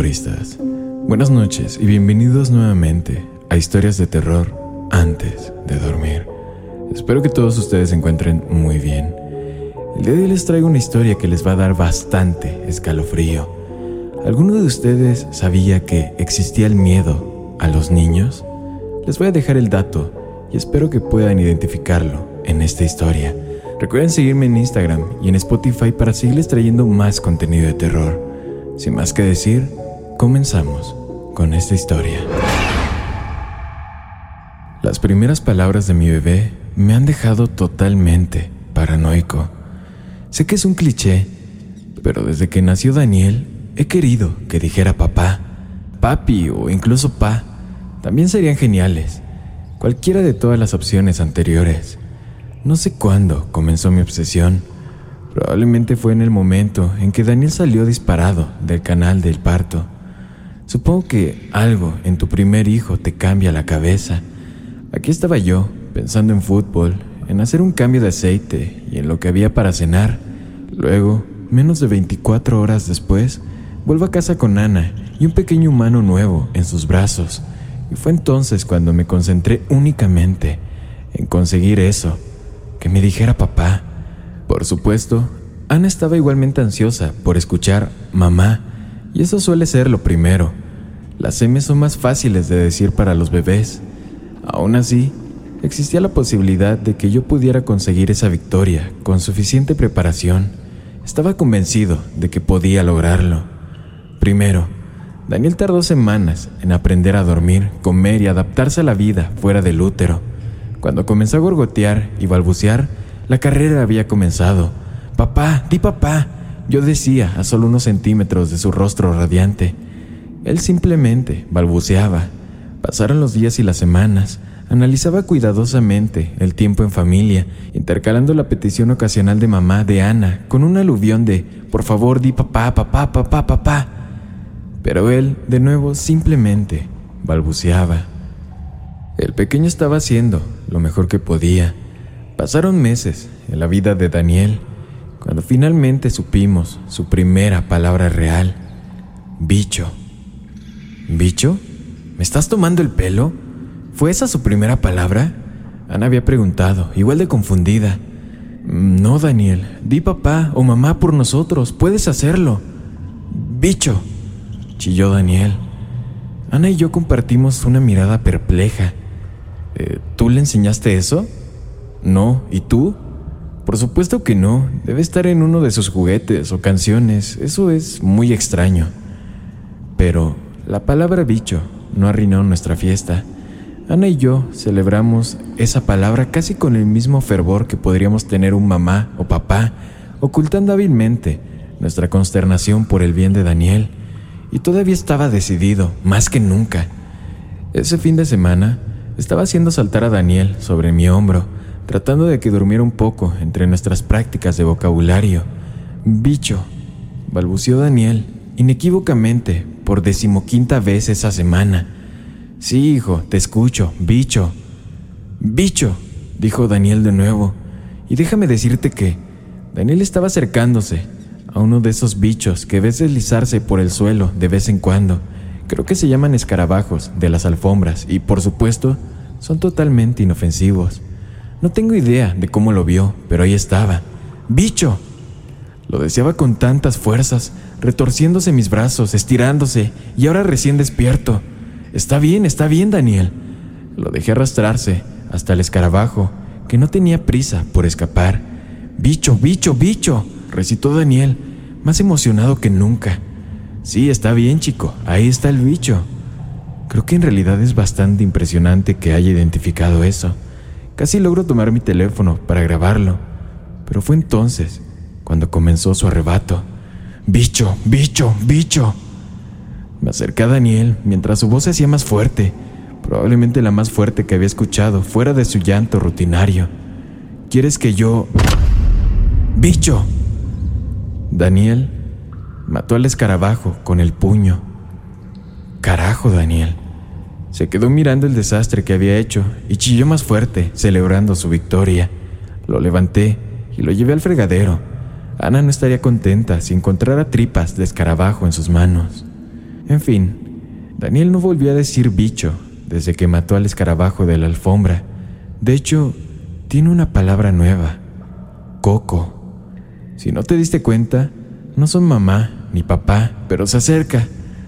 Temporistas. Buenas noches y bienvenidos nuevamente a Historias de Terror antes de dormir. Espero que todos ustedes se encuentren muy bien. El día de hoy les traigo una historia que les va a dar bastante escalofrío. ¿Alguno de ustedes sabía que existía el miedo a los niños? Les voy a dejar el dato y espero que puedan identificarlo en esta historia. Recuerden seguirme en Instagram y en Spotify para seguirles trayendo más contenido de terror. Sin más que decir, comenzamos con esta historia. Las primeras palabras de mi bebé me han dejado totalmente paranoico. Sé que es un cliché, pero desde que nació Daniel he querido que dijera papá, papi o incluso pa. También serían geniales. Cualquiera de todas las opciones anteriores. No sé cuándo comenzó mi obsesión Probablemente fue en el momento en que Daniel salió disparado del canal del parto. Supongo que algo en tu primer hijo te cambia la cabeza. Aquí estaba yo, pensando en fútbol, en hacer un cambio de aceite y en lo que había para cenar. Luego, menos de 24 horas después, vuelvo a casa con Ana y un pequeño humano nuevo en sus brazos. Y fue entonces cuando me concentré únicamente en conseguir eso, que me dijera papá. Por supuesto, Ana estaba igualmente ansiosa por escuchar mamá, y eso suele ser lo primero. Las M son más fáciles de decir para los bebés. Aún así, existía la posibilidad de que yo pudiera conseguir esa victoria con suficiente preparación. Estaba convencido de que podía lograrlo. Primero, Daniel tardó semanas en aprender a dormir, comer y adaptarse a la vida fuera del útero. Cuando comenzó a gorgotear y balbucear, la carrera había comenzado. Papá, di papá, yo decía a solo unos centímetros de su rostro radiante. Él simplemente balbuceaba. Pasaron los días y las semanas. Analizaba cuidadosamente el tiempo en familia, intercalando la petición ocasional de mamá de Ana con un aluvión de por favor di papá, papá, papá, papá. Pero él, de nuevo, simplemente balbuceaba. El pequeño estaba haciendo lo mejor que podía. Pasaron meses en la vida de Daniel cuando finalmente supimos su primera palabra real. Bicho. ¿Bicho? ¿Me estás tomando el pelo? ¿Fue esa su primera palabra? Ana había preguntado, igual de confundida. No, Daniel, di papá o mamá por nosotros, puedes hacerlo. Bicho, chilló Daniel. Ana y yo compartimos una mirada perpleja. Eh, ¿Tú le enseñaste eso? No, ¿y tú? Por supuesto que no, debe estar en uno de sus juguetes o canciones, eso es muy extraño. Pero la palabra bicho no arruinó nuestra fiesta. Ana y yo celebramos esa palabra casi con el mismo fervor que podríamos tener un mamá o papá, ocultando hábilmente nuestra consternación por el bien de Daniel. Y todavía estaba decidido, más que nunca. Ese fin de semana estaba haciendo saltar a Daniel sobre mi hombro, tratando de que durmiera un poco entre nuestras prácticas de vocabulario. Bicho, balbuceó Daniel, inequívocamente, por decimoquinta vez esa semana. Sí, hijo, te escucho, bicho. Bicho, dijo Daniel de nuevo. Y déjame decirte que Daniel estaba acercándose a uno de esos bichos que ves deslizarse por el suelo de vez en cuando. Creo que se llaman escarabajos de las alfombras y, por supuesto, son totalmente inofensivos. No tengo idea de cómo lo vio, pero ahí estaba, bicho. Lo deseaba con tantas fuerzas, retorciéndose mis brazos, estirándose, y ahora recién despierto. Está bien, está bien, Daniel. Lo dejé arrastrarse hasta el escarabajo, que no tenía prisa por escapar. Bicho, bicho, bicho, recitó Daniel, más emocionado que nunca. Sí, está bien, chico, ahí está el bicho. Creo que en realidad es bastante impresionante que haya identificado eso. Casi logro tomar mi teléfono para grabarlo, pero fue entonces cuando comenzó su arrebato. Bicho, bicho, bicho. Me acerqué a Daniel mientras su voz se hacía más fuerte, probablemente la más fuerte que había escuchado, fuera de su llanto rutinario. ¿Quieres que yo... Bicho. Daniel mató al escarabajo con el puño. Carajo, Daniel. Se quedó mirando el desastre que había hecho y chilló más fuerte, celebrando su victoria. Lo levanté y lo llevé al fregadero. Ana no estaría contenta si encontrara tripas de escarabajo en sus manos. En fin, Daniel no volvió a decir bicho desde que mató al escarabajo de la alfombra. De hecho, tiene una palabra nueva. Coco. Si no te diste cuenta, no son mamá ni papá, pero se acerca.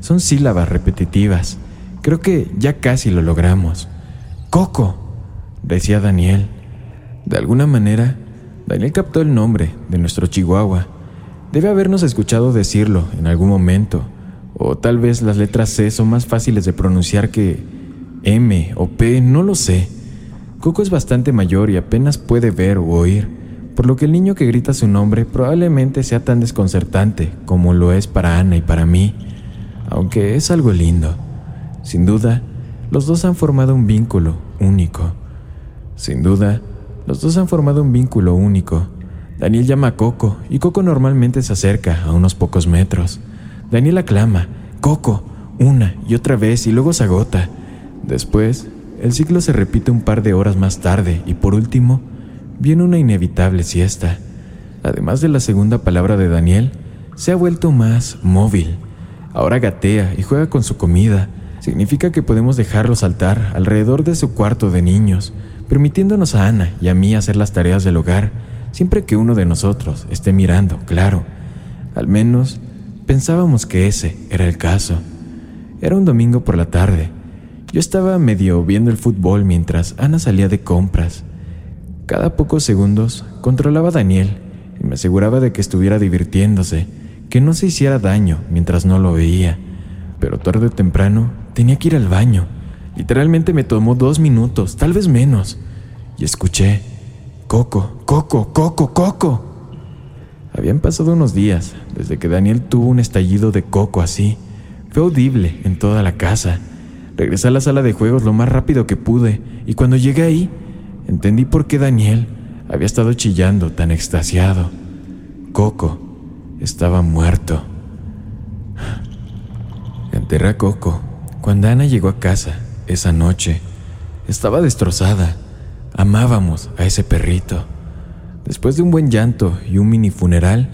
Son sílabas repetitivas. Creo que ya casi lo logramos. Coco, decía Daniel. De alguna manera, Daniel captó el nombre de nuestro Chihuahua. Debe habernos escuchado decirlo en algún momento, o tal vez las letras C son más fáciles de pronunciar que M o P, no lo sé. Coco es bastante mayor y apenas puede ver o oír, por lo que el niño que grita su nombre probablemente sea tan desconcertante como lo es para Ana y para mí, aunque es algo lindo. Sin duda, los dos han formado un vínculo único. Sin duda, los dos han formado un vínculo único. Daniel llama a Coco y Coco normalmente se acerca a unos pocos metros. Daniel aclama, Coco, una y otra vez y luego se agota. Después, el ciclo se repite un par de horas más tarde y por último, viene una inevitable siesta. Además de la segunda palabra de Daniel, se ha vuelto más móvil. Ahora gatea y juega con su comida, Significa que podemos dejarlo saltar alrededor de su cuarto de niños, permitiéndonos a Ana y a mí hacer las tareas del hogar, siempre que uno de nosotros esté mirando, claro. Al menos pensábamos que ese era el caso. Era un domingo por la tarde. Yo estaba medio viendo el fútbol mientras Ana salía de compras. Cada pocos segundos controlaba a Daniel y me aseguraba de que estuviera divirtiéndose, que no se hiciera daño mientras no lo veía. Pero tarde o temprano Tenía que ir al baño. Literalmente me tomó dos minutos, tal vez menos. Y escuché, Coco, Coco, Coco, Coco. Habían pasado unos días desde que Daniel tuvo un estallido de coco así. Fue audible en toda la casa. Regresé a la sala de juegos lo más rápido que pude y cuando llegué ahí, entendí por qué Daniel había estado chillando tan extasiado. Coco estaba muerto. Enterré a Coco cuando Ana llegó a casa esa noche, estaba destrozada. Amábamos a ese perrito. Después de un buen llanto y un mini funeral,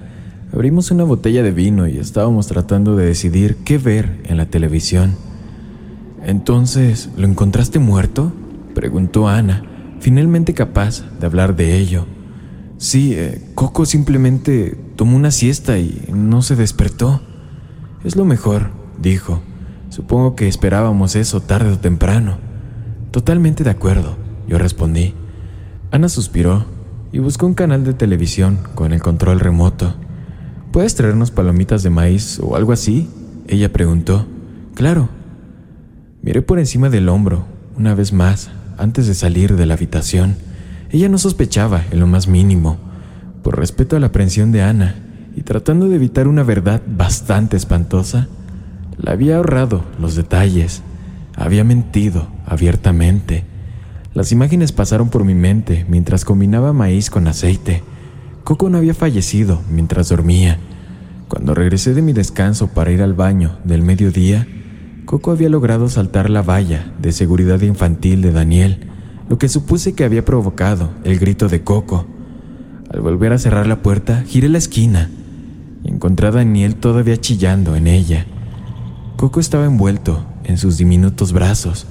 abrimos una botella de vino y estábamos tratando de decidir qué ver en la televisión. Entonces, ¿lo encontraste muerto? preguntó Ana, finalmente capaz de hablar de ello. Sí, eh, Coco simplemente tomó una siesta y no se despertó. Es lo mejor, dijo. Supongo que esperábamos eso tarde o temprano. Totalmente de acuerdo, yo respondí. Ana suspiró y buscó un canal de televisión con el control remoto. ¿Puedes traernos palomitas de maíz o algo así? Ella preguntó. Claro. Miré por encima del hombro, una vez más, antes de salir de la habitación. Ella no sospechaba en lo más mínimo. Por respeto a la aprensión de Ana y tratando de evitar una verdad bastante espantosa, le había ahorrado los detalles, había mentido abiertamente. Las imágenes pasaron por mi mente mientras combinaba maíz con aceite. Coco no había fallecido mientras dormía. Cuando regresé de mi descanso para ir al baño del mediodía, Coco había logrado saltar la valla de seguridad infantil de Daniel, lo que supuse que había provocado el grito de Coco. Al volver a cerrar la puerta, giré la esquina y encontré a Daniel todavía chillando en ella. Coco estaba envuelto en sus diminutos brazos.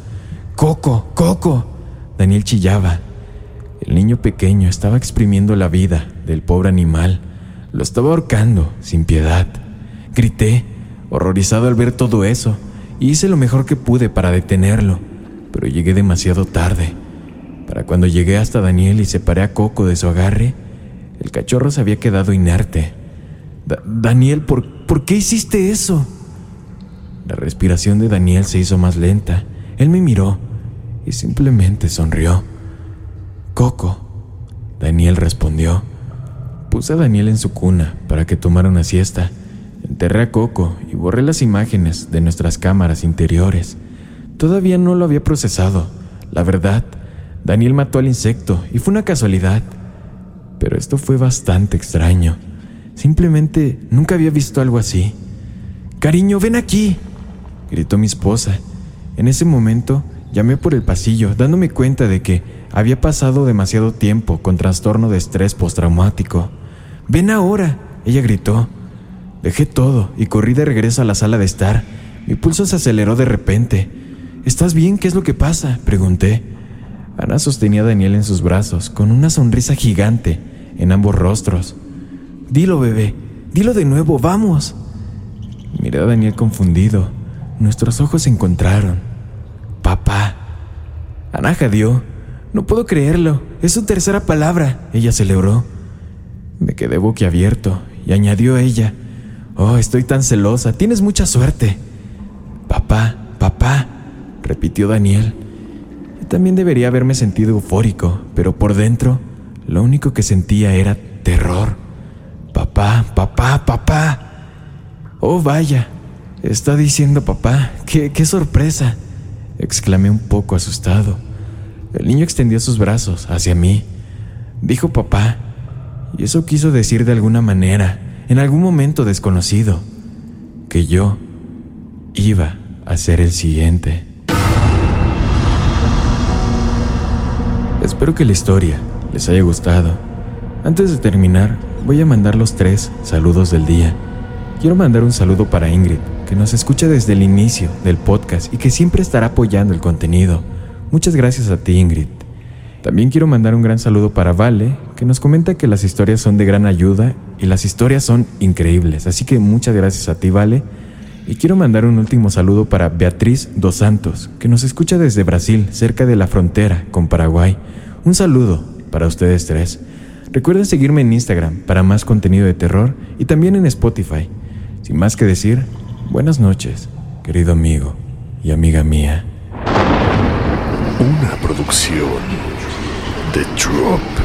¡Coco! ¡Coco! Daniel chillaba. El niño pequeño estaba exprimiendo la vida del pobre animal. Lo estaba ahorcando sin piedad. Grité, horrorizado al ver todo eso, y hice lo mejor que pude para detenerlo, pero llegué demasiado tarde. Para cuando llegué hasta Daniel y separé a Coco de su agarre, el cachorro se había quedado inerte. Daniel, ¿por, ¿por qué hiciste eso? La respiración de Daniel se hizo más lenta. Él me miró y simplemente sonrió. Coco. Daniel respondió. Puse a Daniel en su cuna para que tomara una siesta. Enterré a Coco y borré las imágenes de nuestras cámaras interiores. Todavía no lo había procesado. La verdad, Daniel mató al insecto y fue una casualidad. Pero esto fue bastante extraño. Simplemente nunca había visto algo así. Cariño, ven aquí, gritó mi esposa. En ese momento llamé por el pasillo, dándome cuenta de que había pasado demasiado tiempo con trastorno de estrés postraumático. Ven ahora, ella gritó. Dejé todo y corrí de regreso a la sala de estar. Mi pulso se aceleró de repente. ¿Estás bien? ¿Qué es lo que pasa? pregunté. Ana sostenía a Daniel en sus brazos, con una sonrisa gigante en ambos rostros. Dilo, bebé, dilo de nuevo, vamos. Miré a Daniel confundido. Nuestros ojos se encontraron. Papá. Ana jadeó no puedo creerlo. Es su tercera palabra. Ella celebró. Me quedé boquiabierto y añadió ella. Oh, estoy tan celosa. Tienes mucha suerte. Papá, papá, repitió Daniel. Yo también debería haberme sentido eufórico, pero por dentro lo único que sentía era terror. Papá, papá, papá. Oh, vaya. Está diciendo papá. ¡Qué, qué sorpresa! exclamé un poco asustado. El niño extendió sus brazos hacia mí. Dijo papá, y eso quiso decir de alguna manera, en algún momento desconocido, que yo iba a ser el siguiente. Espero que la historia les haya gustado. Antes de terminar, voy a mandar los tres saludos del día. Quiero mandar un saludo para Ingrid, que nos escucha desde el inicio del podcast y que siempre estará apoyando el contenido. Muchas gracias a ti, Ingrid. También quiero mandar un gran saludo para Vale, que nos comenta que las historias son de gran ayuda y las historias son increíbles. Así que muchas gracias a ti, Vale. Y quiero mandar un último saludo para Beatriz Dos Santos, que nos escucha desde Brasil, cerca de la frontera con Paraguay. Un saludo para ustedes tres. Recuerden seguirme en Instagram para más contenido de terror y también en Spotify. Sin más que decir, buenas noches, querido amigo y amiga mía. Una producción de Drop.